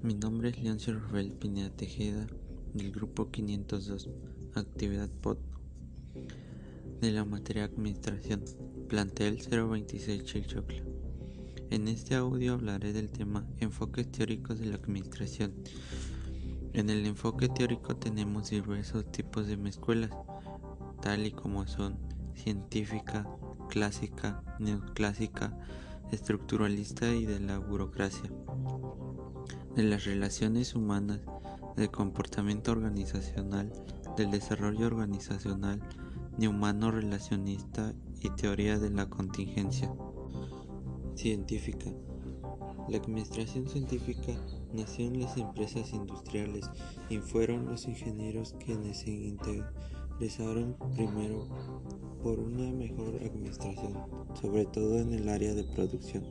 Mi nombre es Leoncio Rafael Pineda Tejeda del grupo 502, actividad POT de la materia Administración, plantel 026 Chilchocla. En este audio hablaré del tema enfoques teóricos de la administración. En el enfoque teórico tenemos diversos tipos de escuelas, tal y como son científica, clásica, neoclásica, estructuralista y de la burocracia de las relaciones humanas, del comportamiento organizacional, del desarrollo organizacional, de humano relacionista y teoría de la contingencia. Científica. La administración científica nació en las empresas industriales y fueron los ingenieros quienes se interesaron primero por una mejor administración, sobre todo en el área de producción.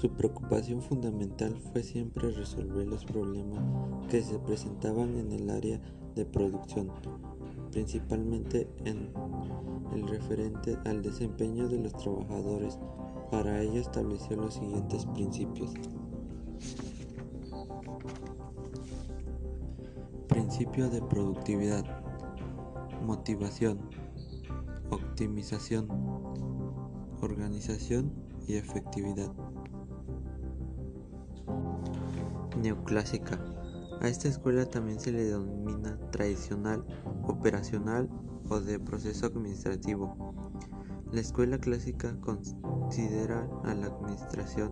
Su preocupación fundamental fue siempre resolver los problemas que se presentaban en el área de producción, principalmente en el referente al desempeño de los trabajadores. Para ello estableció los siguientes principios. Principio de productividad, motivación, optimización, organización y efectividad. Neoclásica. A esta escuela también se le denomina tradicional, operacional o de proceso administrativo. La escuela clásica considera a la administración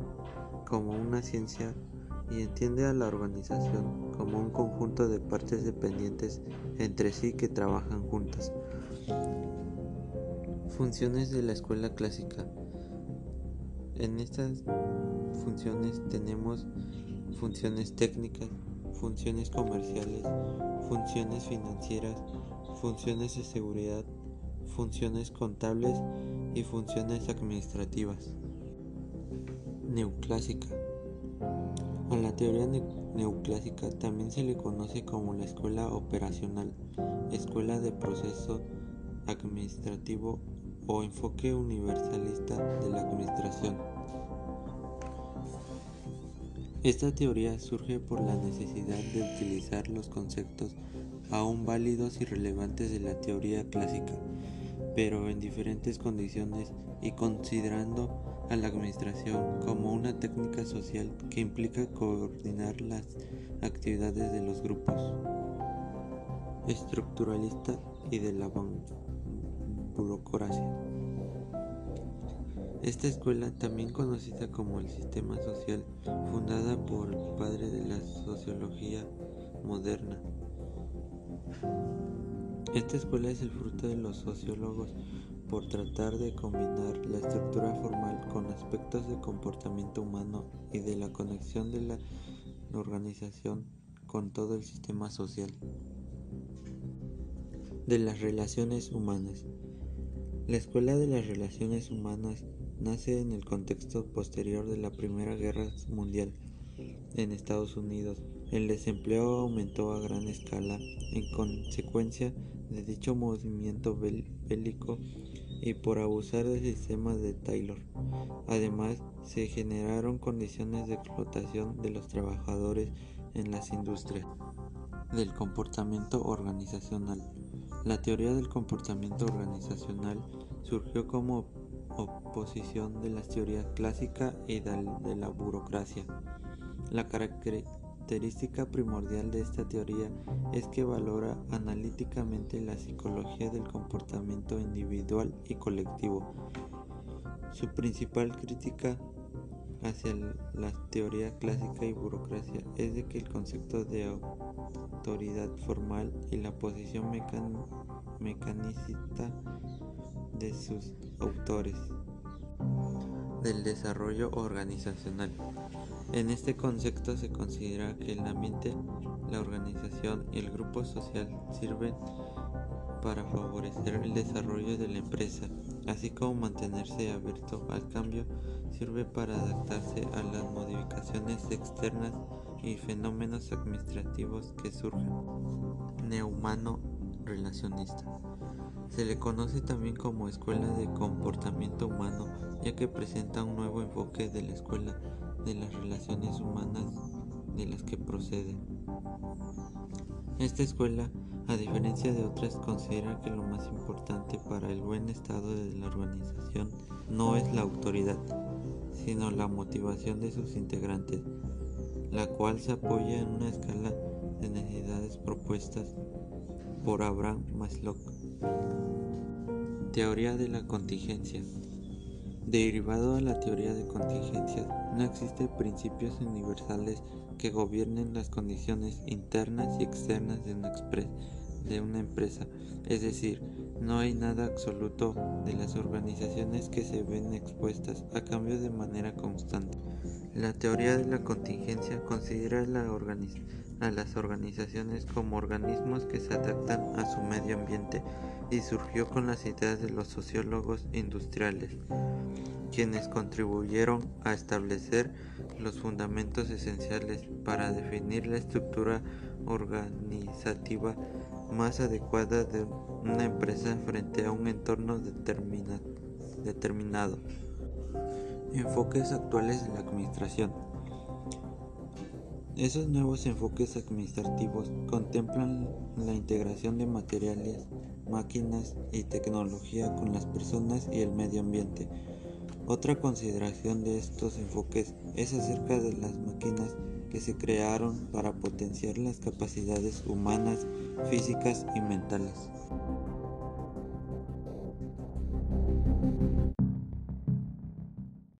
como una ciencia y entiende a la organización como un conjunto de partes dependientes entre sí que trabajan juntas. Funciones de la escuela clásica. En estas funciones tenemos funciones técnicas, funciones comerciales, funciones financieras, funciones de seguridad, funciones contables y funciones administrativas. Neoclásica. A la teoría neoclásica también se le conoce como la escuela operacional, escuela de proceso administrativo o enfoque universalista Esta teoría surge por la necesidad de utilizar los conceptos aún válidos y relevantes de la teoría clásica, pero en diferentes condiciones y considerando a la administración como una técnica social que implica coordinar las actividades de los grupos estructuralista y de la burocracia. Esta escuela, también conocida como el sistema social, fundada por el padre de la sociología moderna. Esta escuela es el fruto de los sociólogos por tratar de combinar la estructura formal con aspectos de comportamiento humano y de la conexión de la organización con todo el sistema social. De las relaciones humanas. La Escuela de las Relaciones Humanas nace en el contexto posterior de la Primera Guerra Mundial en Estados Unidos. El desempleo aumentó a gran escala en consecuencia de dicho movimiento bélico y por abusar del sistema de Taylor. Además, se generaron condiciones de explotación de los trabajadores en las industrias. Del comportamiento organizacional. La teoría del comportamiento organizacional surgió como oposición de las teorías clásicas y de la burocracia. La característica primordial de esta teoría es que valora analíticamente la psicología del comportamiento individual y colectivo. Su principal crítica hacia la teoría clásica y burocracia es de que el concepto de formal y la posición mecanicista de sus autores del desarrollo organizacional. En este concepto se considera que el ambiente, la organización y el grupo social sirven para favorecer el desarrollo de la empresa, así como mantenerse abierto al cambio, sirve para adaptarse a las modificaciones externas y fenómenos administrativos que surgen. Neumano relacionista. Se le conoce también como escuela de comportamiento humano, ya que presenta un nuevo enfoque de la escuela de las relaciones humanas de las que procede. Esta escuela, a diferencia de otras, considera que lo más importante para el buen estado de la organización no es la autoridad, sino la motivación de sus integrantes, la cual se apoya en una escala de necesidades propuestas por Abraham Maslow. Teoría de la contingencia. Derivado a la teoría de contingencias, no existen principios universales que gobiernen las condiciones internas y externas de una, de una empresa, es decir, no hay nada absoluto de las organizaciones que se ven expuestas a cambio de manera constante. La teoría de la contingencia considera a las organizaciones como organismos que se adaptan a su medio ambiente y surgió con las ideas de los sociólogos industriales, quienes contribuyeron a establecer los fundamentos esenciales para definir la estructura organizativa más adecuada de una empresa frente a un entorno determinado. Enfoques actuales de la administración. Esos nuevos enfoques administrativos contemplan la integración de materiales, máquinas y tecnología con las personas y el medio ambiente. Otra consideración de estos enfoques es acerca de las máquinas que se crearon para potenciar las capacidades humanas, físicas y mentales.